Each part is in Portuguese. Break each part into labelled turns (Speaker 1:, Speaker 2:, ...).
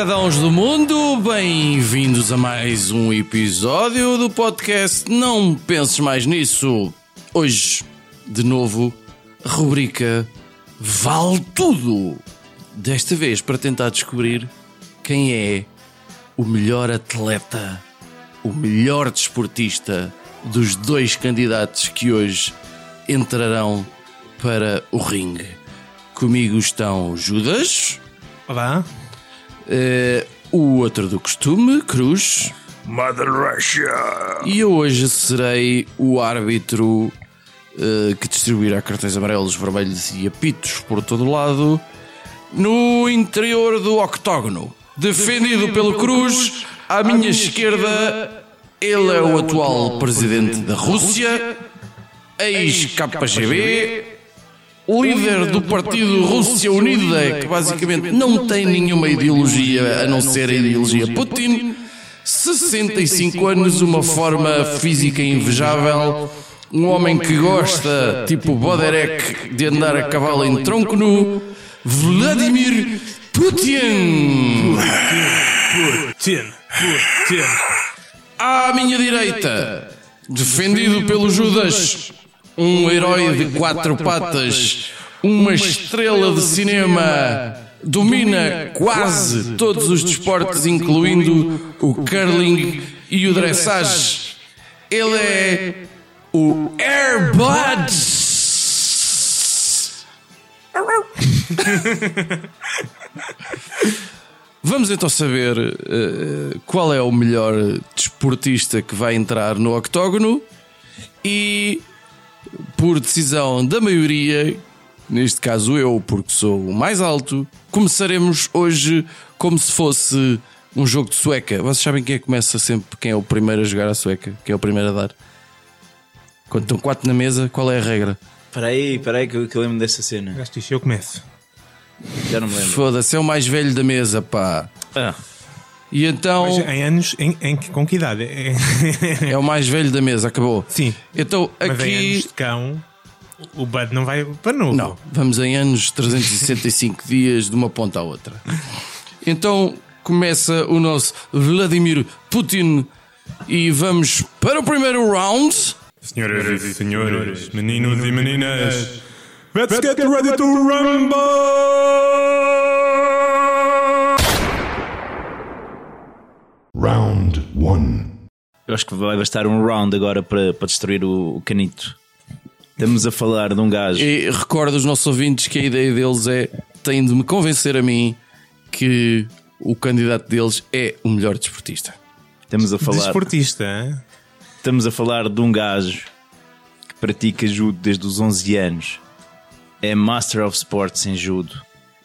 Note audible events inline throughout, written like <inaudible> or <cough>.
Speaker 1: Cidadãos do mundo, bem-vindos a mais um episódio do podcast Não Penses Mais Nisso. Hoje, de novo, a rubrica Vale Tudo. Desta vez para tentar descobrir quem é o melhor atleta, o melhor desportista dos dois candidatos que hoje entrarão para o ringue. Comigo estão Judas.
Speaker 2: Olá.
Speaker 1: Eh, o outro do costume, Cruz.
Speaker 2: Mother Russia.
Speaker 1: E eu hoje serei o árbitro eh, que distribuirá cartões amarelos, vermelhos e apitos por todo o lado no interior do octógono. Defendido pelo Cruz, à minha esquerda, ele é o atual presidente da Rússia, ex-KGB, líder do partido Rússia Unida, que basicamente não tem nenhuma ideologia a não ser a ideologia Putin. 65 anos, uma forma física invejável, um homem que gosta, tipo Boderek, de andar a cavalo em tronco nu, Vladimir Putin.
Speaker 2: Putin. Putin.
Speaker 1: À minha direita, defendido pelo Judas, um herói de quatro patas, uma estrela de cinema, domina quase todos os desportos, incluindo o curling e o dressage. Ele é o Airbuds. <laughs> Vamos então saber eh, qual é o melhor desportista que vai entrar no octógono e, por decisão da maioria, neste caso eu, porque sou o mais alto, começaremos hoje como se fosse um jogo de sueca. Vocês sabem quem é que começa sempre, quem é o primeiro a jogar a sueca, quem é o primeiro a dar? Quando estão quatro na mesa, qual é a regra?
Speaker 3: Espera aí, espera aí que eu, que eu lembro dessa cena.
Speaker 2: Gasto isto, eu começo.
Speaker 3: Já não me lembro.
Speaker 1: Foda-se, é o mais velho da mesa, pá.
Speaker 3: Ah,
Speaker 1: E então.
Speaker 2: Mas em anos, em, em com que idade? É-
Speaker 1: o mais velho da mesa, acabou.
Speaker 2: Sim.
Speaker 1: Então
Speaker 2: Mas em anos
Speaker 1: aqui.
Speaker 2: de cão, o Bud não vai para novo.
Speaker 1: Não, vamos em anos 365 dias de uma ponta à outra. Então começa o nosso Vladimir Putin e vamos para o primeiro round.
Speaker 2: Senhoras e senhores, meninos e meninas, let's get ready to rumble!
Speaker 4: Round one.
Speaker 3: eu acho que vai bastar um round agora para, para destruir o, o canito. Estamos a falar de um gajo.
Speaker 1: E recordo aos nossos ouvintes que a ideia deles é têm de me convencer a mim que o candidato deles é o melhor desportista.
Speaker 3: Estamos a falar,
Speaker 2: Desportista, hein?
Speaker 3: estamos a falar de um gajo que pratica judo desde os 11 anos. É Master of Sports em judo.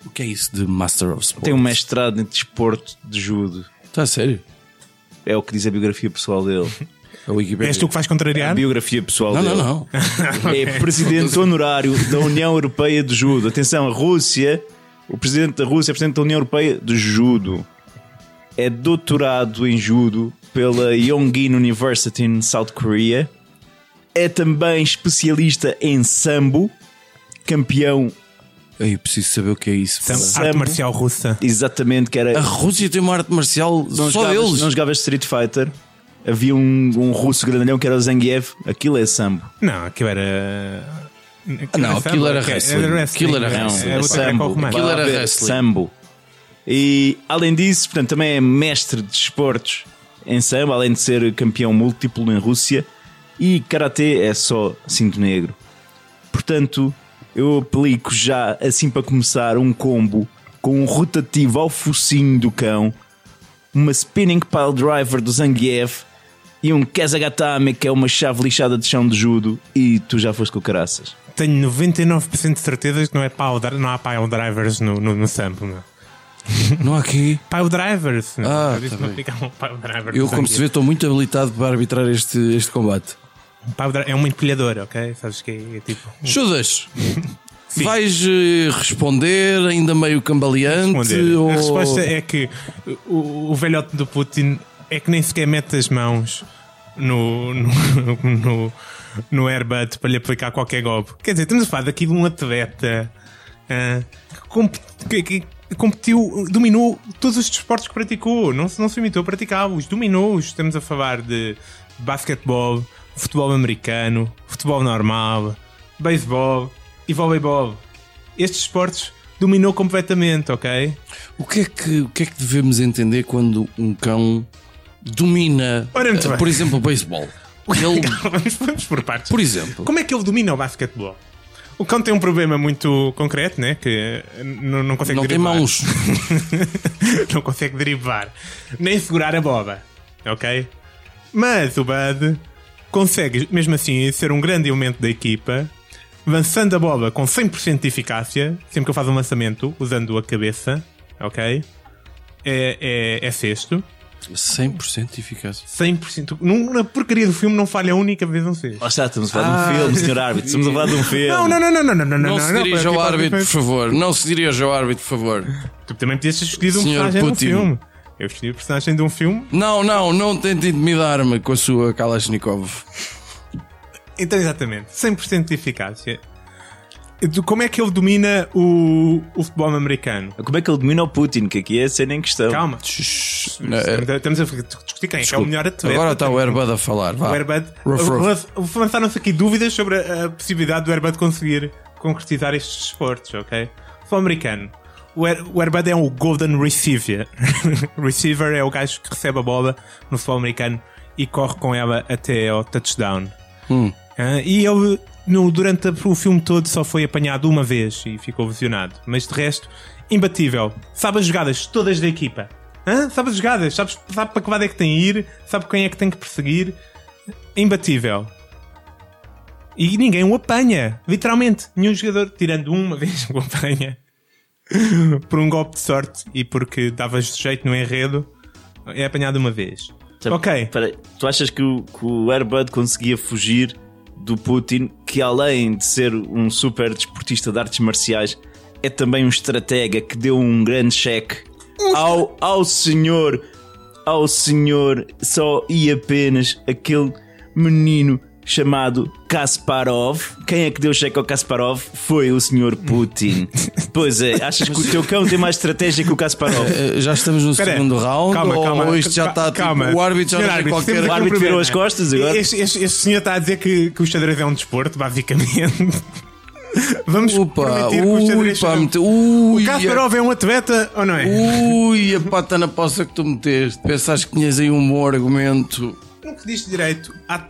Speaker 1: O que é isso de Master of Sport?
Speaker 3: Tem um mestrado em desporto de judo.
Speaker 1: Está a sério?
Speaker 3: É o que diz a biografia pessoal dele. <laughs>
Speaker 1: A Wikipedia.
Speaker 2: És tu que vais
Speaker 3: A
Speaker 2: contrariar?
Speaker 3: biografia pessoal
Speaker 1: Não,
Speaker 3: dele.
Speaker 1: não, não. <laughs>
Speaker 3: É presidente honorário da União Europeia de Judo. Atenção, a Rússia, o presidente da Rússia é presidente da União Europeia de Judo. É doutorado em Judo pela Yongin University in South Korea. É também especialista em Sambo, campeão
Speaker 1: Eu preciso saber o que é isso. pá.
Speaker 2: Arte marcial russa.
Speaker 3: exatamente que era
Speaker 1: A Rússia tem uma arte marcial
Speaker 3: não
Speaker 1: só
Speaker 3: jogavas,
Speaker 1: deles.
Speaker 3: não jogavas Street Fighter. Havia um, um russo grandalhão que era o Zangief. Aquilo é Sambo.
Speaker 2: Não, aquilo era.
Speaker 1: não, aquilo era wrestling. Aquilo era
Speaker 2: Não,
Speaker 1: wrestling.
Speaker 2: é greco-romana.
Speaker 1: Aquilo era wrestling.
Speaker 3: Sambo. E além disso, portanto, também é mestre de esportes em sambo, além de ser campeão múltiplo em Rússia. E karatê é só cinto negro. Portanto, eu aplico já, assim para começar, um combo com um rotativo ao focinho do cão, uma spinning pile driver do Zangief e um Kezagatame, que é uma chave lixada de chão de judo, e tu já foste com caraças.
Speaker 2: Tenho 99% de certeza que não, é pile, não há pile drivers no, no, no sample. Não.
Speaker 1: Não há aqui.
Speaker 2: Pile drivers.
Speaker 1: Ah, tá
Speaker 2: não
Speaker 1: bem.
Speaker 2: aplicavam pile driver.
Speaker 1: Eu, como se vê, estou muito habilitado para arbitrar este, este combate.
Speaker 2: É uma empilhadora, ok? Sabes que é, é tipo.
Speaker 1: Judas, <laughs> vais eh, responder ainda meio cambaleante?
Speaker 2: responder.
Speaker 1: Ou...
Speaker 2: A resposta é que o, o velhote do Putin é que nem sequer mete as mãos no, no, <laughs> no, no airbud para lhe aplicar qualquer golpe. Quer dizer, estamos a falar daqui de um atleta ah, que, comp- que- que competiu, dominou todos os desportos que praticou, não, se- não se limitou a praticá-los, dominou-os. Estamos a falar de basquetebol, futebol americano, futebol normal, beisebol e voleibol. Estes esportes dominou completamente, ok?
Speaker 1: O que, é que, o que é que devemos entender quando um cão domina,
Speaker 2: bem.
Speaker 1: por exemplo, o beisebol? <laughs> Ele,
Speaker 2: vamos, vamos por partes.
Speaker 1: por exemplo,
Speaker 2: Como é que ele domina o basquetebol? O cão tem um problema muito concreto, né? Que eh, não, não consegue
Speaker 1: não tem
Speaker 2: driblar.
Speaker 1: mãos. <laughs>
Speaker 2: não consegue driblar. Nem segurar a bola. Ok? Mas o Bud consegue, mesmo assim, ser um grande elemento da equipa, lançando a bola com 100% de eficácia, sempre que eu faço um lançamento, usando a cabeça. Ok? É, é, é sexto.
Speaker 1: 100% de eficácia.
Speaker 2: 100%. Num- Na porcaria do filme não falha a única vez um sexto.
Speaker 3: Lá está, estamos a falar de
Speaker 1: Ah,
Speaker 3: um filme, senhor árbitro. Estamos a falar de um filme.
Speaker 2: Não, não, não, não, não, não, não,
Speaker 1: Não, se dirija ao árbitro, por favor. Não se dirija ao árbitro, por favor.
Speaker 2: Tu também podias ter escolhido um personagem um filme. Eu escolhi o personagem de um filme.
Speaker 1: Não, não, não tente intimidar-me com a sua Kalashnikov.
Speaker 2: Então, exatamente. 100% de eficácia. Como é que ele domina o, o futebol americano?
Speaker 3: Como é que ele domina o Putin? Que aqui é a cena em questão.
Speaker 2: Calma.
Speaker 1: Não, é-
Speaker 2: Estamos a discutir quem é, que é o melhor atleta.
Speaker 1: Agora está o Airbud a falar. Vá.
Speaker 2: O Airbud. Lançaram-se aqui dúvidas sobre a, a possibilidade do Airbud conseguir concretizar estes esportes, ok? Futebol americano. O, Air, o Airbud é um Golden Receiver. <laughs> receiver é o gajo que recebe a bola no futebol americano e corre com ela até ao touchdown. Ah, e ele, no, durante o filme todo, só foi apanhado uma vez e ficou lesionado. Mas de resto, imbatível. Sabe as jogadas todas da equipa. Hã? Sabe as jogadas, sabe, sabe para que lado é que tem de ir, sabe quem é que tem que perseguir. Imbatível. E ninguém o apanha. Literalmente. Nenhum jogador, tirando uma <laughs> vez, o apanha. <laughs> por um golpe de sorte e porque davas jeito no enredo, é apanhado uma vez.
Speaker 3: Sabe-
Speaker 2: Ok.
Speaker 3: tu achas que o, que o Airbud conseguia fugir do Putin, que além de ser um super desportista de artes marciais, é também um estratega que deu um grande cheque ao, ao senhor, ao senhor só e apenas aquele menino chamado Kasparov. Quem é que deu cheque ao Kasparov? Foi o senhor Putin. <laughs> pois é, achas que o teu cão tem mais estratégia que o Kasparov?
Speaker 1: Eh, Já estamos no
Speaker 2: Espera aí.
Speaker 1: segundo round
Speaker 2: Calma,
Speaker 1: ou,
Speaker 2: calma.
Speaker 1: ou isto já está
Speaker 2: calma.
Speaker 1: tipo, o árbitro já
Speaker 2: árbitro,
Speaker 1: qualquer
Speaker 3: O árbitro virou as costas agora?
Speaker 2: Este, este- este senhor está a dizer que, que o xadrez é um desporto, basicamente. <laughs> Vamos
Speaker 1: Opa,
Speaker 2: permitir que o
Speaker 1: ui,
Speaker 2: xadrez
Speaker 1: pá, mete- ui,
Speaker 2: O Kasparov é um atleta ou não é?
Speaker 1: ui, a pata na poça que tu meteste. Pensaste que tinhas aí um bom argumento.
Speaker 2: No que diz direito a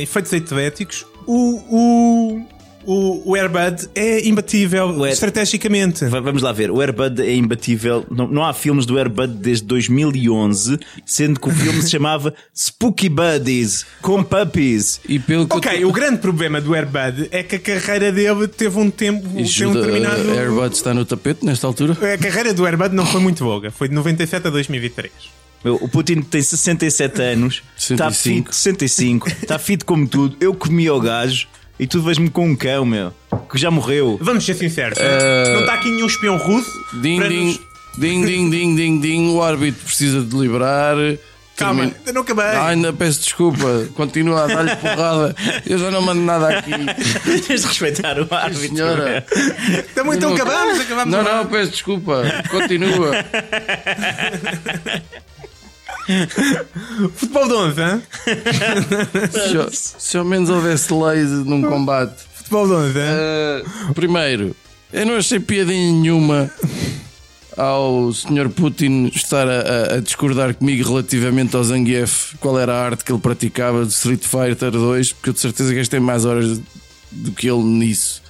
Speaker 2: efeitos atléticos, o, o, o, o Airbud é imbatível
Speaker 3: Air-
Speaker 2: estrategicamente.
Speaker 3: Va- Vamos lá ver, o Airbud é imbatível. Não, não há filmes do Airbud desde 2011, sendo que o filme se chamava <laughs> Spooky Buddies com Puppies.
Speaker 1: E pelo que
Speaker 2: Ok,
Speaker 1: eu
Speaker 2: o grande problema do Airbud é que a carreira dele teve um tempo, teve um determinado...
Speaker 1: a Airbud está no tapete nesta altura?
Speaker 2: A carreira do Airbud não foi muito longa, foi de 97 a 2023.
Speaker 3: Meu, O Putin tem 67 anos, está
Speaker 1: 65.
Speaker 3: fit, 65, está fit como tudo. Eu comi ao gajo e tu vês-me com um cão, meu, que já morreu.
Speaker 2: Vamos ser sinceros, não está aqui nenhum espião russo
Speaker 1: Ding,
Speaker 2: para
Speaker 1: ding,
Speaker 2: nos-
Speaker 1: ding, ding, ding, ding, ding. O árbitro precisa deliberar.
Speaker 2: Calma, ainda não acabei.
Speaker 1: Ah, ainda peço desculpa. Continua a dar-lhe porrada. Eu já não mando nada aqui.
Speaker 3: Tens de respeitar o árbitro.
Speaker 1: Senhora.
Speaker 2: Então, então
Speaker 1: Não-
Speaker 2: acabamos, acabamos.
Speaker 1: Não, não, peço desculpa. Continua. <laughs> <laughs>
Speaker 2: Futebol de 11, hein? <laughs>
Speaker 1: Se, ao- se ao menos houvesse leis num combate.
Speaker 2: Futebol de 11, hein?
Speaker 1: Uh, primeiro, eu não achei piadinha nenhuma ao Sr. Putin estar a, a- discordar comigo relativamente ao Zangief, qual era a arte que ele praticava de Street Fighter 2, porque eu de certeza tem mais horas do que ele nisso.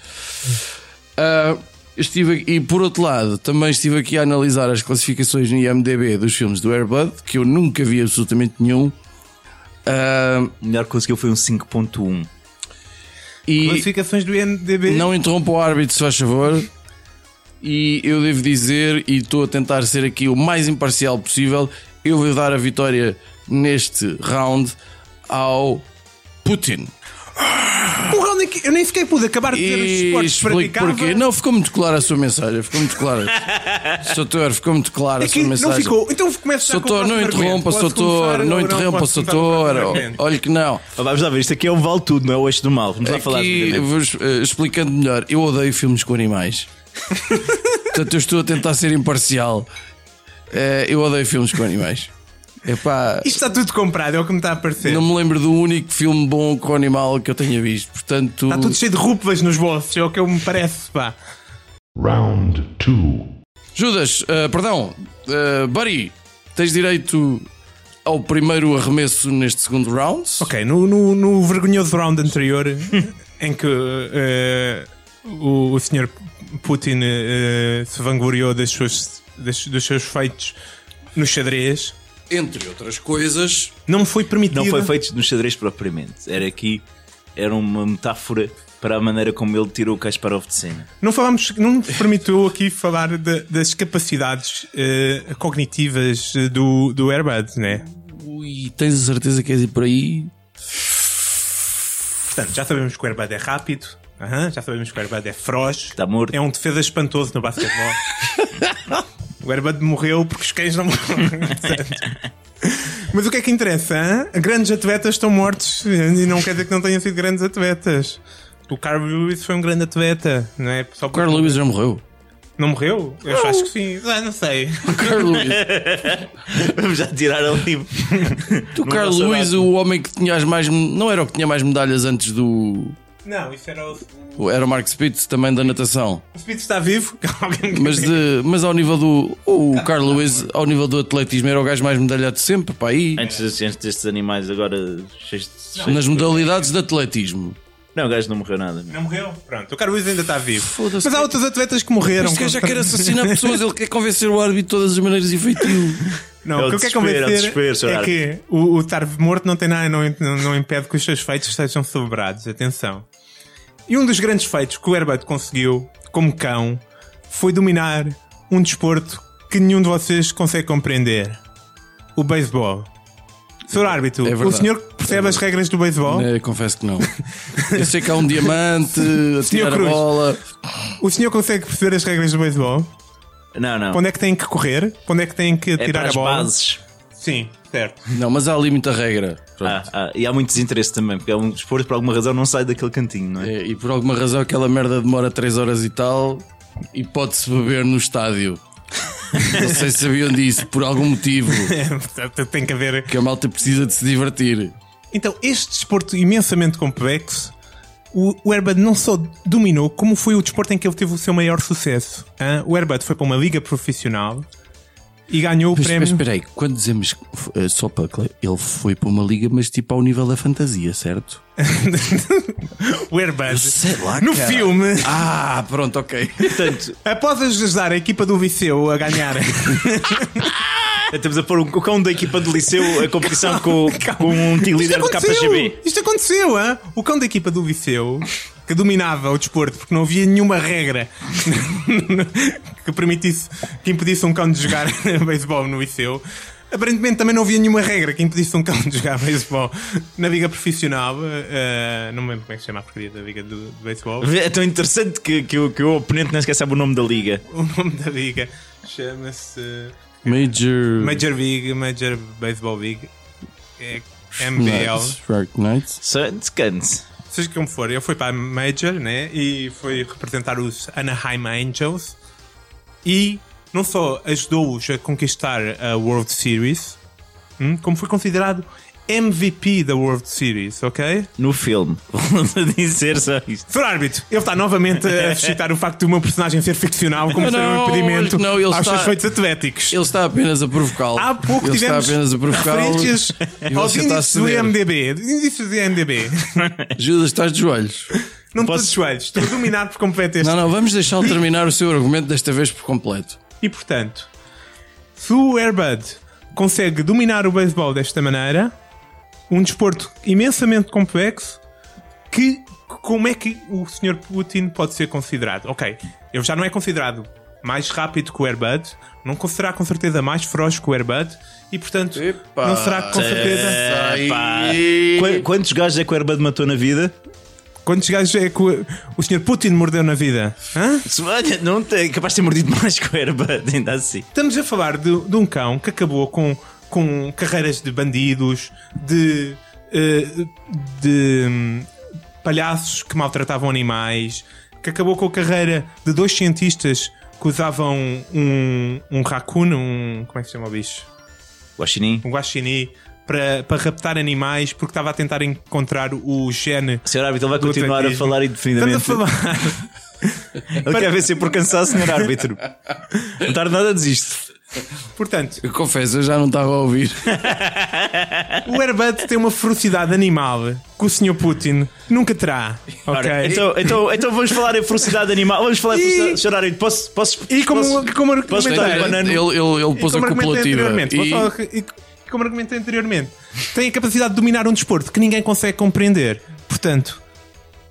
Speaker 1: Uh, estive aqui- e por outro lado, também estive aqui a analisar as classificações no IMDB dos filmes do Airbud, que eu nunca vi absolutamente nenhum. Uh,
Speaker 3: O melhor que conseguiu foi um 5.1.
Speaker 1: e
Speaker 2: Classificações do INDB.
Speaker 1: não interrompa o árbitro, se faz favor. E eu devo dizer, e estou a tentar ser aqui o mais imparcial possível, eu vou dar a vitória neste round ao Putin.
Speaker 2: Um que eu nem sequer pude acabar de dizer os
Speaker 1: E
Speaker 2: esportes praticava.
Speaker 1: porquê. Não, ficou muito clara a sua mensagem. Ficou muito clara. <laughs> Soutor, ficou muito clara
Speaker 2: É
Speaker 1: a sua
Speaker 2: não
Speaker 1: mensagem.
Speaker 2: ficou. Então começa já com o
Speaker 1: Soutor, não interrompa, Soutor, não interrompa, Soutor. Olha que não.
Speaker 3: Vamos lá ver, isto aqui é o vale tudo, não é o eixo do mal. Vamos lá falar.
Speaker 1: Vos, eh, explicando melhor, eu odeio filmes com animais. <laughs> Portanto, eu estou a tentar ser imparcial. Eh, eu odeio filmes com animais. Epá,
Speaker 2: Isto está tudo comprado, é o que me está a parecer.
Speaker 1: não me lembro do único filme bom com animal que eu tenha visto. Portanto,
Speaker 2: Está tudo cheio de rúpivas nos bolsos, é o que eu me parece, pá.
Speaker 4: Round 2.
Speaker 1: Judas, eh, perdão, eh, Buddy, tens direito ao primeiro arremesso neste segundo round.
Speaker 2: Ok, no, no, no vergonhoso round anterior, <laughs> em que eh, o, o senhor Putin eh, se vangloriou das suas, das- dos seus feitos no xadrez,
Speaker 1: Entre outras coisas,
Speaker 2: não foi permitido.
Speaker 3: Não foi feito no xadrez propriamente. Era aqui, era uma metáfora para a maneira como ele tirou o Kasparov de cena.
Speaker 2: Não falamos, não nos permitiu aqui falar de- das capacidades eh, cognitivas eh, do, do Airbud, né?
Speaker 1: ui, tens a certeza que queres ir por aí?
Speaker 2: Portanto, já sabemos que o Airbud é rápido, aham, já sabemos que o Airbud é feroz,
Speaker 3: Está morto.
Speaker 2: é um defesa espantoso no basquetebol. <laughs> o Airbud morreu porque os cães não morreram. <laughs> Mas o que é que interessa? hã? Grandes atletas estão mortos e não quer dizer que não tenham sido grandes atletas. O Carl Lewis foi um grande atleta, não é? Só
Speaker 1: O Carl Lewis já morreu.
Speaker 2: Não morreu? Eu acho que sim. Ah, não sei.
Speaker 1: O Carl Lewis, <laughs>
Speaker 3: Vamos já tirar ali.
Speaker 1: o Carl Lewis, o homem que tinha as mais. Não era o que tinha mais medalhas antes do.
Speaker 2: Não, isso era o.
Speaker 1: Era o Mark Spitz também da natação.
Speaker 2: O Speed está vivo? <laughs>
Speaker 1: Mas, de, mas ao nível do. O Carl Lewis, ao nível do atletismo, era o gajo mais medalhado de sempre. Pá, aí.
Speaker 3: Antes, antes destes animais agora cheios de. cheios
Speaker 1: Nas
Speaker 3: de-
Speaker 1: modalidades de atletismo.
Speaker 3: Não, o gajo não morreu nada.
Speaker 2: Não morreu? Pronto, o Carlos ainda está vivo.
Speaker 1: Foda-se.
Speaker 2: Mas há outros atletas que morreram.
Speaker 1: Este gajo já quer assassinar pessoas, ele quer convencer o árbitro de todas as maneiras e feitio.
Speaker 2: Não,
Speaker 3: É
Speaker 2: o
Speaker 3: o
Speaker 2: que eu quero
Speaker 3: é
Speaker 2: convencer
Speaker 3: Sr.
Speaker 2: é que o, o estar morto não tem nada, não, não, não impede que os seus feitos sejam celebrados. Atenção. E um dos grandes feitos que o Herbert conseguiu, como cão, foi dominar um desporto que nenhum de vocês consegue compreender: o beisebol. Sr. árbitro,
Speaker 1: É
Speaker 2: o senhor percebe as regras do beisebol?
Speaker 1: É, confesso que não. <laughs> Eu sei que há um diamante, a tirar a
Speaker 2: Cruz.
Speaker 1: bola.
Speaker 2: O senhor consegue perceber as regras do beisebol?
Speaker 3: Não, não.
Speaker 2: Para onde é que tem que correr? Para onde é que tem que
Speaker 3: É
Speaker 2: tirar a
Speaker 3: as
Speaker 2: bola?
Speaker 3: bases.
Speaker 2: Sim, certo.
Speaker 1: Não, mas há ali muita regra.
Speaker 3: Ah, ah, e há muito desinteresse também, porque é um desporto por alguma razão não sai daquele cantinho, não é?
Speaker 1: É, e por alguma razão aquela merda demora 3 horas e tal e pode-se beber no estádio. Não sei se sabiam disso, por algum motivo. <laughs>
Speaker 2: Portanto, tem que haver.
Speaker 1: Que a malta precisa de se divertir.
Speaker 2: Então, este desporto imensamente complexo, o, o Airbud não só dominou, como foi o desporto em que ele teve o seu maior sucesso. hã? O Airbud foi para uma liga profissional e ganhou o
Speaker 1: Mas,
Speaker 2: prémio.
Speaker 1: mas espera aí, quando dizemos eh, só para ele foi para uma liga, mas tipo ao nível da fantasia, certo? <laughs>
Speaker 2: o Airbud,
Speaker 1: Sei lá,
Speaker 2: no
Speaker 1: cara.
Speaker 2: filme,
Speaker 1: Ah, pronto, ok.
Speaker 3: Portanto, <laughs>
Speaker 2: após ajudar a equipa do Viseu a ganhar, <laughs>
Speaker 3: estamos a pôr o cão da equipa do Liceu a competição com, com um líder do KGB.
Speaker 2: Isto aconteceu, hã? O cão da equipa do Viseu, que dominava o desporto porque não havia nenhuma regra que permitisse, que impedisse um cão de jogar <laughs> beisebol no Viseu. Aparentemente também não havia nenhuma regra que impedisse um cão de jogar <laughs> beisebol na liga profissional. eh, não me lembro como é que se chama a porcaria da liga do, do beisebol.
Speaker 3: É tão interessante que, que, o, que o oponente nem sequer sabe o nome da liga. <laughs>
Speaker 2: O nome da liga chama-se
Speaker 1: Major.
Speaker 2: Major League, Major Baseball League. É MBL.
Speaker 1: Shark Knights.
Speaker 3: Descanse.
Speaker 2: seja como for, ele foi para a Major né, e foi representar os Anaheim Angels e não só ajudou-os a conquistar a World Series, hum, como foi considerado MVP da World Series, ok?
Speaker 3: No filme. <laughs> Vamos a dizer só isto.
Speaker 2: Sr. árbitro, ele está novamente a suscitar o facto do meu personagem ser ficcional como <laughs> ser um impedimento
Speaker 1: não, ele
Speaker 2: aos
Speaker 1: está-
Speaker 2: seus feitos atléticos.
Speaker 1: Ele está apenas a provocá-lo.
Speaker 2: Há pouco
Speaker 1: ele
Speaker 2: tivemos
Speaker 1: está apenas a
Speaker 2: referências aos índices do. IMDB. Índices do IMDB.
Speaker 1: Judas, estás de joelhos.
Speaker 2: Não estou
Speaker 3: Posso-
Speaker 2: de joelhos, estou a dominar por completo este
Speaker 1: Não, não, vamos deixá-lo terminar o seu argumento desta vez por completo.
Speaker 2: E portanto, se o Airbud consegue dominar o beisebol desta maneira, um desporto imensamente complexo, que como é que o Sr. Putin pode ser considerado? Ok, ele já não é considerado mais rápido que o Airbud, não será com certeza mais feroz que o Airbud e, portanto,
Speaker 1: Epá.
Speaker 2: não será com certeza.
Speaker 3: Qu- Quantos gajos é que o Airbud matou na vida?
Speaker 2: Quantos gajos é que o, o Sr. Putin mordeu na vida? Hã?
Speaker 3: Se- Olha, não tem, capaz de ter mordido mais que o ainda assim.
Speaker 2: Estamos a falar de, de um cão que acabou com, com carreiras de bandidos, de, eh, de hum, palhaços que maltratavam animais, que acabou com a carreira de dois cientistas que usavam um, um raccoon, um. Como é que se chama o bicho?
Speaker 3: Guaxinim.
Speaker 2: Um guaxinim. Para, para raptar animais porque estava a tentar encontrar o gene.
Speaker 3: Senhor árbitro, ele vai continuar a falar
Speaker 2: Estamos a
Speaker 3: indefinidamente.
Speaker 2: falar.
Speaker 3: Ele quer ver se por cansado, senhor árbitro. Não tarde nada, desisto.
Speaker 2: Portanto,
Speaker 1: Eu confesso, eu já não estava a ouvir. <laughs>
Speaker 2: O Airbud tem uma ferocidade animal que o Sr. Putin nunca terá. Ok?
Speaker 3: Ora, então, então, então vamos falar em ferocidade animal. Vamos falar em
Speaker 2: E-
Speaker 3: ferocidade. Senhor árbitro, posso. posso
Speaker 2: e como,
Speaker 3: posso,
Speaker 2: como
Speaker 3: posso banana?
Speaker 1: Ele, ele, ele
Speaker 2: e
Speaker 1: pôs a
Speaker 2: vou
Speaker 1: E,
Speaker 2: só- e como argumentei anteriormente, tem a capacidade de dominar um desporto que ninguém consegue compreender. Portanto,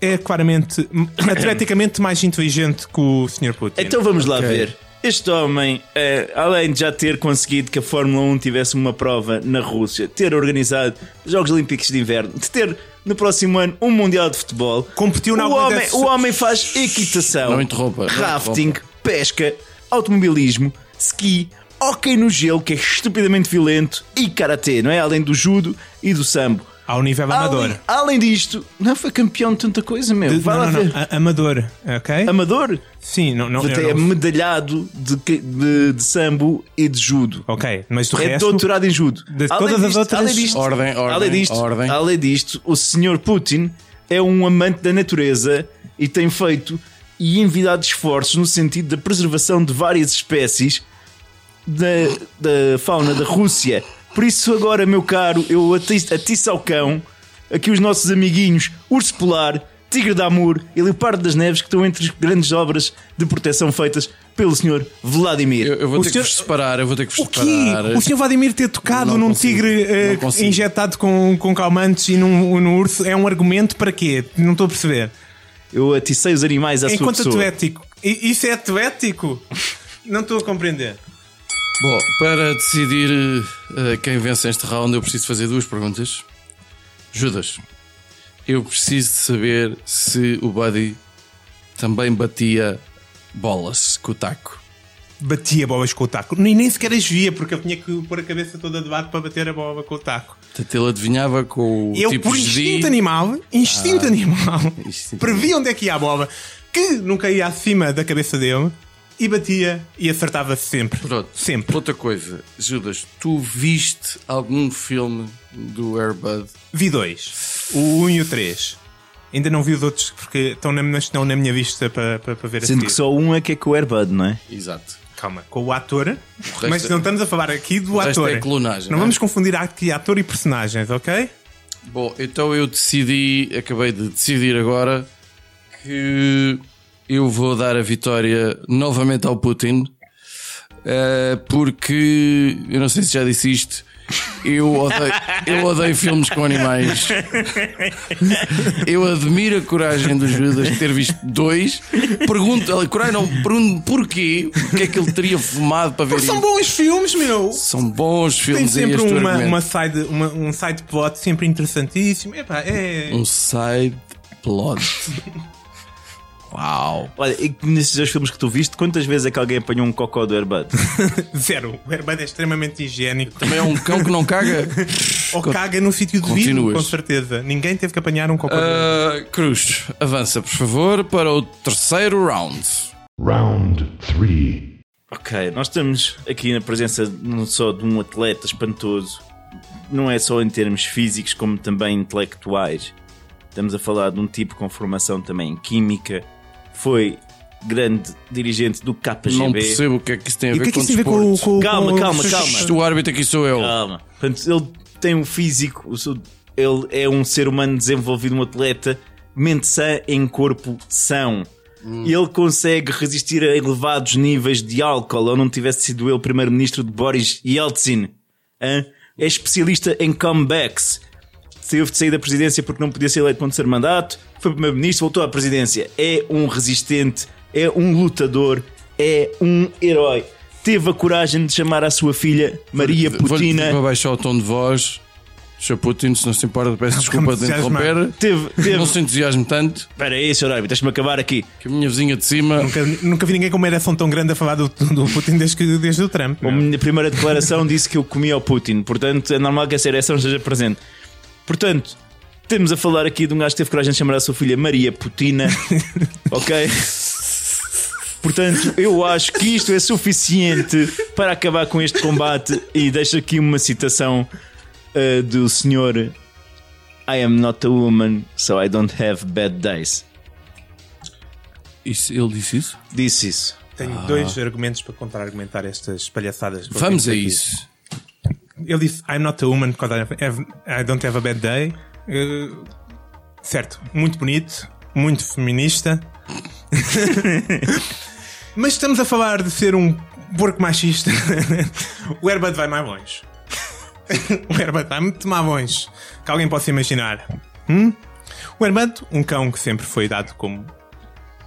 Speaker 2: é claramente, <clears throat> atleticamente mais inteligente que o Sr. Putin.
Speaker 3: Então vamos lá
Speaker 1: Ok.
Speaker 3: ver. Este homem, eh, além de já ter conseguido que a Fórmula 1 tivesse uma prova na Rússia, ter organizado os Jogos Olímpicos de Inverno, de ter no próximo ano um Mundial de Futebol,
Speaker 2: Competiu na
Speaker 3: o homem,
Speaker 2: dessas-
Speaker 3: o homem faz equitação,
Speaker 1: Não interrompa, não
Speaker 3: rafting, pesca, automobilismo, ski, hóquei no gelo, que é estupidamente violento, e karatê, não é? Além do judo e do sambo.
Speaker 2: Ao nível amador.
Speaker 3: Além, além disto, não foi campeão de tanta coisa, meu.
Speaker 2: De-
Speaker 3: Vai
Speaker 2: não,
Speaker 3: lá
Speaker 2: não,
Speaker 3: ver.
Speaker 2: não, amador, ok?
Speaker 3: Amador?
Speaker 2: Sim, não, não,
Speaker 3: Até é
Speaker 2: não-
Speaker 3: medalhado de, de, de sambo e de judo.
Speaker 2: Ok, mas do
Speaker 3: É
Speaker 2: resto.
Speaker 3: doutorado em judo.
Speaker 2: de todas as outras-
Speaker 3: além disto,
Speaker 1: Ordem, ordem,
Speaker 3: além disto,
Speaker 1: ordem.
Speaker 3: além disto, o senhor Putin é um amante da natureza e tem feito e envidado esforços no sentido da preservação de várias espécies da, da fauna da Rússia. Por isso, agora, meu caro, eu ati- atiço ao cão aqui os nossos amiguinhos Urso Polar, Tigre da Amor e Leopardo das Neves, que estão entre as grandes obras de proteção feitas pelo senhor Vladimir.
Speaker 1: eu, eu vou
Speaker 2: O
Speaker 1: ter
Speaker 2: senhor-
Speaker 1: que vos separar, eu vou ter que vos
Speaker 2: O
Speaker 1: separar.
Speaker 2: O Sr. Vladimir ter tocado
Speaker 1: Não
Speaker 2: num
Speaker 1: consigo,
Speaker 2: tigre
Speaker 1: consigo.
Speaker 2: injetado com, com calmantes e num, num urso é um argumento para quê? Não estou a perceber.
Speaker 3: Eu aticei os animais à sua
Speaker 2: Enquanto
Speaker 3: pessoa.
Speaker 2: atlético. I- Isso é atlético? Não estou a compreender.
Speaker 1: Bom, para decidir eh, quem vence este round, eu preciso fazer duas perguntas. Judas, eu preciso de saber se o Buddy também batia bolas com o taco.
Speaker 2: Batia bolas com o taco. Nem, nem sequer as via, porque eu tinha que pôr a cabeça toda de lado para bater a bola com o taco.
Speaker 1: Portanto, ele adivinhava com o
Speaker 2: Eu,
Speaker 1: tipo
Speaker 2: por
Speaker 1: de
Speaker 2: instinto animal, instinto animal,
Speaker 1: instinto
Speaker 2: previa onde é que ia a bola, que nunca ia acima da cabeça dele, e batia e acertava sempre.
Speaker 1: Pronto.
Speaker 2: Sempre.
Speaker 1: Outra coisa, Judas, tu viste algum filme do Airbud?
Speaker 2: Vi dois. O 1 e o 3. Ainda não vi os outros porque estão na, estão na minha vista para, para, para ver a
Speaker 3: Sendo que só um é que é com o Airbud, não é?
Speaker 1: Exato.
Speaker 2: Calma, com o ator.
Speaker 1: resto
Speaker 2: Mas
Speaker 1: é-
Speaker 2: não estamos a falar aqui do
Speaker 1: o resto
Speaker 2: ator.
Speaker 1: é clonagem,
Speaker 2: Não
Speaker 1: não é?
Speaker 2: vamos confundir aqui ator e personagens, ok?
Speaker 1: Bom, então eu decidi, acabei de decidir agora que eu vou dar a vitória novamente ao Putin, eh, porque eu não sei se já disse isto. Eu odeio, eu odeio filmes com animais. Eu admiro a coragem do Judas de ter visto dois. Pergunto, coragem não, pergunto porquê, o que é que ele teria fumado para ver
Speaker 2: São
Speaker 1: isto.
Speaker 2: bons filmes, meu!
Speaker 1: São bons
Speaker 2: Tem
Speaker 1: filmes aí
Speaker 2: sempre uma, uma side, uma, um side plot sempre interessantíssimo. Epá, é.
Speaker 1: Um side plot. Uau!
Speaker 3: Olha, e nesses dois filmes que tu viste, quantas vezes é que alguém apanhou um cocó do Airbud? <laughs>
Speaker 2: Zero. O Airbud é extremamente higiênico.
Speaker 1: Também é um cão que não caga. <laughs>
Speaker 2: Ou caga no sítio devido, com certeza. Ninguém teve que apanhar um cocô. dele.
Speaker 1: Ah, Cruz, avança, por favor, para o terceiro round.
Speaker 4: Round 3.
Speaker 3: ok, nós estamos aqui na presença não só de um atleta espantoso, não é só em termos físicos, como também intelectuais. Estamos a falar de um tipo com formação também em química, foi grande dirigente do KGB.
Speaker 1: Não percebo o que é que isso tem a
Speaker 2: E o
Speaker 1: ver
Speaker 2: que é que
Speaker 1: com
Speaker 2: isso tem a ver com, com,
Speaker 3: Calma,
Speaker 2: com-
Speaker 3: calma, calma.
Speaker 1: O árbitro aqui sou eu.
Speaker 3: Calma. Portanto, ele tem um físico, ele é um ser humano desenvolvido, um atleta, mente sã em corpo são. E ele consegue resistir a elevados níveis de álcool, ou não tivesse sido ele primeiro-ministro de Boris Yeltsin. Hã? É especialista em comebacks. Saiu de sair da presidência porque não podia ser eleito para um terceiro mandato, foi primeiro-ministro, voltou à presidência. É um resistente, é um lutador, é um herói. Teve a coragem de chamar a sua filha Maria
Speaker 1: Vou-lhe
Speaker 3: Putina.
Speaker 1: vou baixar o tom de voz. Sr. Putin, se não se importa, peço desculpa de interromper.
Speaker 3: Teve, teve.
Speaker 1: Não se entusiasme tanto,
Speaker 3: Espera aí, Sr. Árbitro, deixa-me acabar aqui.
Speaker 1: que a minha vizinha de cima.
Speaker 2: Nunca, nunca vi ninguém com uma ereção tão grande a falar do, do Putin desde, que, desde o Trump.
Speaker 3: A minha primeira declaração disse que eu comia ao Putin, portanto é normal que essa ereção esteja presente. Portanto, temos a falar aqui de um gajo que teve coragem de chamar a sua filha Maria Putina, <laughs> ok? Portanto, eu acho que isto é suficiente para acabar com este combate e deixo aqui uma citação uh, do senhor I am not a woman, so I don't have bad days.
Speaker 1: Isso, ele disse isso?
Speaker 3: Disse isso.
Speaker 2: Tenho dois argumentos para contra-argumentar estas palhaçadas.
Speaker 1: Vamos a isso.
Speaker 2: Ele disse I'm not a woman because I, have, I don't have a bad day. Eh, certo, muito bonito, muito feminista. <laughs> Mas estamos a falar de ser um porco machista. <laughs> o Herbert vai mais longe. <laughs> o Herbert vai muito mais longe que alguém possa imaginar. Hum? O Herbert, um cão que sempre foi dado como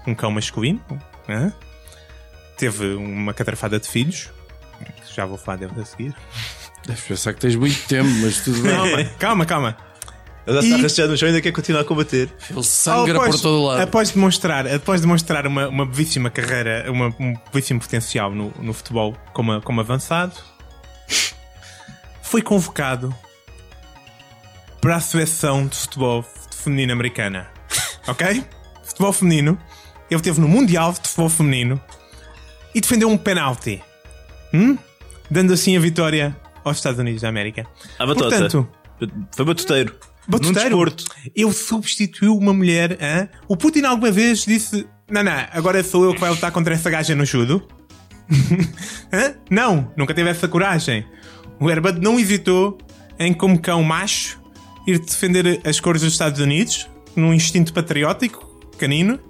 Speaker 2: um cão masculino, hã? teve uma catrafada de filhos. Já vou falar deles a seguir.
Speaker 1: Deves pensar que tens muito tempo, mas tudo bem.
Speaker 2: Calma, calma, calma.
Speaker 3: Ele
Speaker 2: está
Speaker 3: arrastado no chão e ainda quer continuar a combater.
Speaker 1: Ele sangra
Speaker 2: Após-
Speaker 1: por todo lado.
Speaker 2: Após demonstrar, após demonstrar uma, uma belíssima carreira, uma, um belíssimo potencial no, no futebol como, como avançado, foi convocado para a seleção de futebol feminino americana. Ok? Futebol feminino. Ele esteve no Mundial de Futebol Feminino e defendeu um penalti. Hum? Dando assim a vitória aos Estados Unidos da América.
Speaker 3: À batota.
Speaker 2: Portanto,
Speaker 3: Foi batuteiro.
Speaker 2: Batuteiro? Eu substituiu uma mulher. hã? O Putin alguma vez disse: Não, não, agora sou eu que vai lutar contra essa gaja no judo? <laughs> Não, nunca teve essa coragem. O Herbert não hesitou em, como cão macho, ir defender as cores dos Estados Unidos, num instinto patriótico, canino,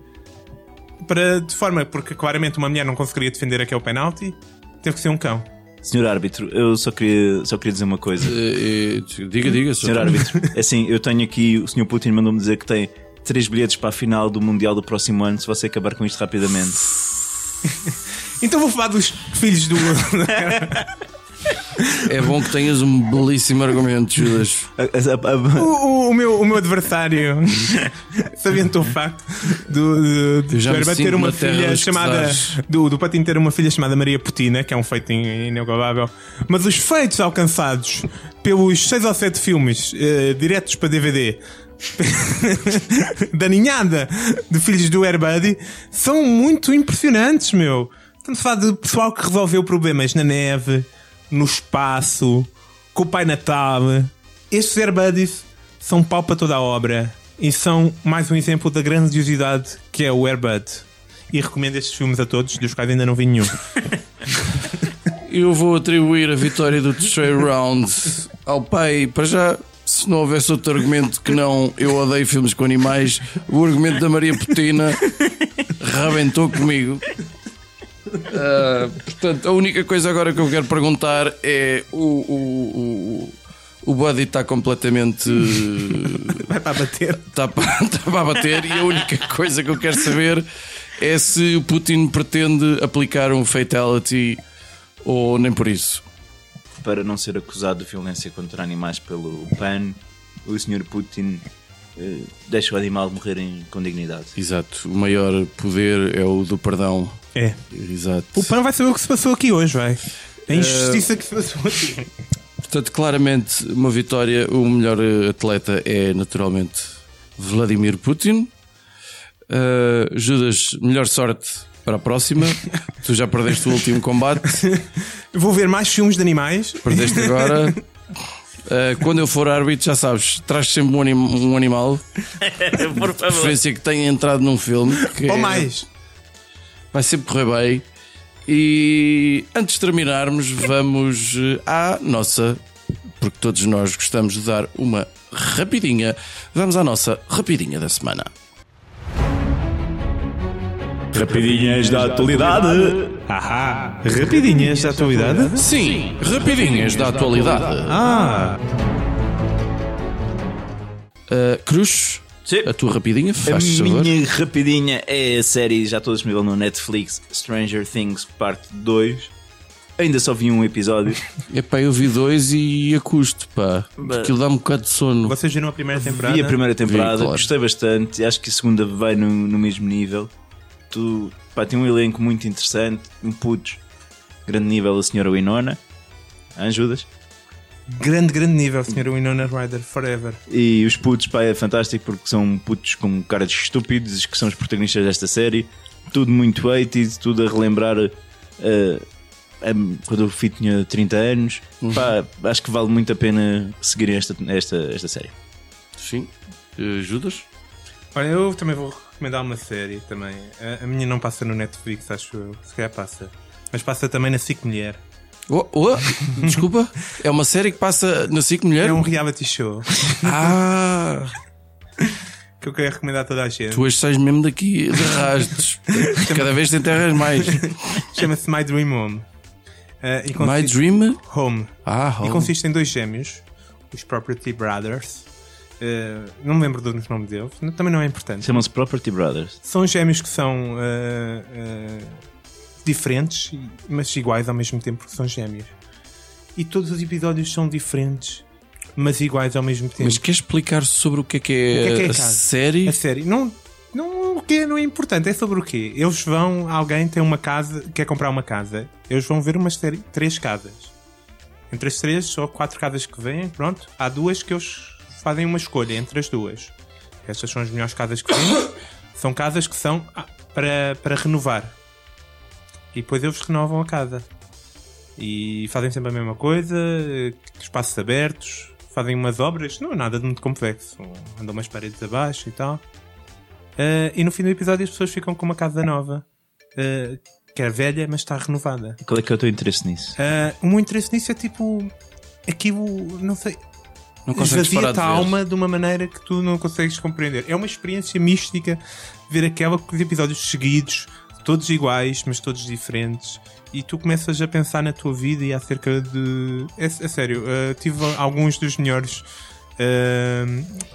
Speaker 2: para, de forma, porque claramente uma mulher não conseguiria defender aquele penalti, teve que ser um cão.
Speaker 3: Senhor árbitro, eu só queria, só queria dizer uma coisa.
Speaker 1: Eh, eh, diga, diga.
Speaker 3: Senhor árbitro, é assim, eu tenho aqui, o Sr. Putin mandou-me dizer que tem três bilhetes para a final do Mundial do próximo ano, se você acabar com isto rapidamente.
Speaker 2: Então vou falar dos filhos do. <laughs>
Speaker 1: É bom que tenhas um belíssimo argumento, Judas.
Speaker 2: O, o- o meu, o meu adversário <laughs> salientou o facto do, do, do ter uma filha chamada. Do, do Patinho ter uma filha chamada Maria Putina, que é um feito in- inigualável. Mas os feitos alcançados pelos seis ou sete filmes eh, diretos para DVD <laughs> da ninhada de filhos do Airbuddy são muito impressionantes, meu. Estamos a falar de pessoal que resolveu problemas na neve, no espaço, com o Pai Natal. Estes Airbuddies são pau para toda a obra e são mais um exemplo da grandiosidade que é o Airbud. E recomendo estes filmes a todos, dos quais ainda não vi nenhum. <laughs>
Speaker 1: Eu vou atribuir a vitória do terceiro round ao pai. Para já, se não houvesse outro argumento que não eu odeio filmes com animais, o argumento da Maria Putina rebentou comigo. Ah, portanto, a única coisa agora que eu quero perguntar é: o, o, o, o Buddy está completamente. <laughs>
Speaker 2: Vai para bater.
Speaker 1: Está para, está para bater, e a única coisa que eu quero saber é se o Putin pretende aplicar um fatality ou nem por isso.
Speaker 3: para não ser acusado de violência contra animais pelo PAN, o Sr. Putin deixa o animal morrer em, com dignidade.
Speaker 1: Exato, o maior poder é o do perdão.
Speaker 2: É.
Speaker 1: Exato.
Speaker 2: O PAN vai saber o que se passou aqui hoje, vai. A injustiça que se passou aqui.
Speaker 1: Portanto, claramente, uma vitória. O melhor eh, atleta é naturalmente Vladimir Putin. Uh, Judas, melhor sorte para a próxima. <laughs> tu já perdeste o último combate,
Speaker 2: Vou ver mais filmes de animais.
Speaker 1: perdeste agora. <laughs> Uh, quando eu for árbitro, já sabes, traz sempre um, anim- um animal, <laughs>
Speaker 3: Por
Speaker 1: de preferência que tenha entrado num filme. Que
Speaker 2: Ou
Speaker 1: é-
Speaker 2: mais.
Speaker 1: vai sempre correr bem. E antes de terminarmos, vamos eh, à nossa, porque todos nós gostamos de dar uma rapidinha. Vamos à nossa rapidinha da semana.
Speaker 3: Rapidinhas da atualidade.
Speaker 2: Ahá. Rapidinhas da atualidade.
Speaker 1: Sim, rapidinhas da atualidade.
Speaker 2: Ah.
Speaker 1: Uh, Cruz,
Speaker 3: Sim.
Speaker 1: A tua rapidinha,
Speaker 3: A
Speaker 1: faz favor.
Speaker 3: minha rapidinha é a série, já estou disponível no Netflix, Stranger Things Parte 2. Ainda só vi um episódio. <laughs>
Speaker 1: Epá, eu vi dois e a custo, pá. Aquilo dá um bocado de sono.
Speaker 2: Vocês viram a primeira temporada?
Speaker 3: Vi a primeira temporada,
Speaker 1: Vi, claro.
Speaker 3: gostei bastante. Acho que a segunda vai no, no mesmo nível. Tu, pá, tem um elenco muito interessante, um putos, grande nível a senhora Winona. Ajudas?
Speaker 2: Grande, grande nível, Sr. Winona Ryder, forever.
Speaker 3: E os putos, pá, é fantástico porque são putos com caras estúpidos que são os protagonistas desta série. Tudo muito 80 tudo a relembrar em- quando o Fih tinha 30 anos. Pá, acho que vale muito a pena seguirem esta, esta, esta série.
Speaker 1: Sim. Eh, Ajudas?
Speaker 2: Olha, eu também vou recomendar uma série também. A, a minha não passa no Netflix, acho eu. Se calhar passa. Mas passa também na SIC Mulher.
Speaker 1: Oh, oh, desculpa. É uma série que passa na SIC Mulher?
Speaker 2: É um reality show
Speaker 1: Ah, <laughs>
Speaker 2: que eu quero recomendar a toda a gente.
Speaker 1: tu hoje sais mesmo daqui de rastos. Cada vez te enterras mais. <laughs>
Speaker 2: Chama-se My Dream Home. E
Speaker 1: My Dream?
Speaker 2: Home.
Speaker 1: Ah,
Speaker 2: E
Speaker 1: oh.
Speaker 2: consiste em dois gêmeos, os Property Brothers. Ah, não me lembro do nome deles, também não é importante.
Speaker 3: Chamam-se Property Brothers.
Speaker 2: São gêmeos que são ah, ah, diferentes, mas iguais ao mesmo tempo porque são gêmeos. E todos os episódios são diferentes, mas iguais ao mesmo tempo.
Speaker 1: Mas queres explicar sobre o que é que é,
Speaker 2: que é que é
Speaker 1: a
Speaker 2: a
Speaker 1: série?
Speaker 2: A série, não, não, o que não é importante, é sobre o quê? Eles vão, alguém tem uma casa, quer comprar uma casa, eles vão ver uma série, três casas. Entre as três ou quatro casas que vêm, pronto, há duas que eles fazem uma escolha entre as duas. Estas são as melhores casas que vêm. <coughs> são casas que são ah, para, para renovar. E depois eles renovam a casa. E fazem sempre a mesma coisa, espaços abertos, fazem umas obras, não é nada de muito complexo. Andam umas paredes abaixo e tal. Eh, e no fim do episódio as pessoas ficam com uma casa nova, eh, que é velha, mas está renovada.
Speaker 3: Qual é que é o teu interesse nisso?
Speaker 2: Eh, o meu interesse nisso é tipo. Aquilo, não sei.
Speaker 1: Não
Speaker 2: Esvazia-te a alma de uma maneira que tu não consegues compreender. É uma experiência mística ver aquela com os episódios seguidos, todos iguais, mas todos diferentes. E tu começas a pensar na tua vida e acerca de. É, é sério, eh, tive alguns dos melhores eh,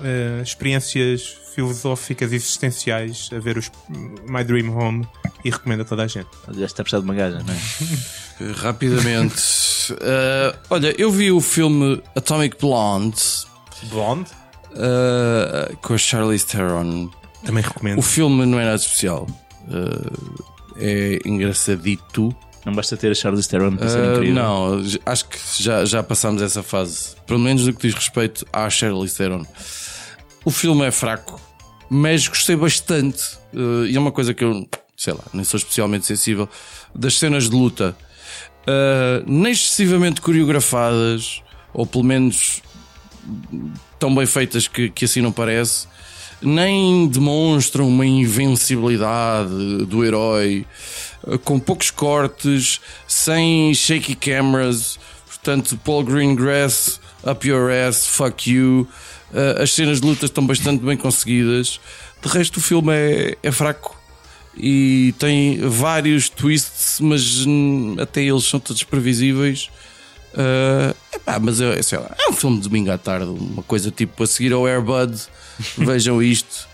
Speaker 2: eh, experiências filosóficas e existenciais a ver os My Dream Home e recomendo a toda a gente.
Speaker 3: Já está a precisar de uma gaja, não é? <laughs>
Speaker 1: Rapidamente. Eh, olha, eu vi o filme Atomic Blonde
Speaker 2: Blonde?
Speaker 1: eh, com a Charlize Theron.
Speaker 2: Também recomendo.
Speaker 1: O filme não é nada especial. Eh, é engraçadito.
Speaker 3: Não basta ter a Charlize Theron para ser
Speaker 1: Uh,
Speaker 3: incrível.
Speaker 1: não, acho que já, já passámos essa fase. Pelo menos no que diz respeito à Charlize Theron. O filme é fraco, mas gostei bastante. Uh, e é uma coisa que eu, sei lá, nem sou especialmente sensível. Das cenas de luta, uh, nem excessivamente coreografadas, ou pelo menos tão bem feitas que, que assim não parece, nem demonstram uma invencibilidade do herói, eh, com poucos cortes, sem shaky cameras, portanto, Paul Greengrass, up your ass, fuck you. Eh, as cenas de luta estão bastante bem conseguidas. De resto, o filme é, é fraco e tem vários twists, mas hum, até eles são todos previsíveis. Uh, epá, mas é, sei lá, é um filme de domingo à tarde, uma coisa tipo a seguir ao Airbud. <laughs> Vejam isto.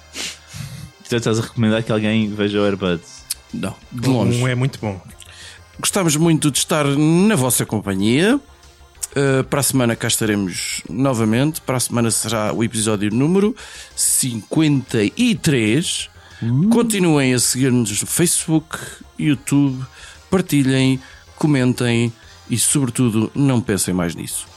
Speaker 3: Portanto, estás a recomendar que alguém veja o Airbud.
Speaker 1: Não, de longe.
Speaker 2: Um é muito bom.
Speaker 1: Gostamos muito de estar na vossa companhia. Uh, para a semana cá estaremos novamente. Para a semana será o episódio número 53. Continuem a seguir-nos no Facebook, YouTube, partilhem, comentem e, sobretudo, não pensem mais nisso.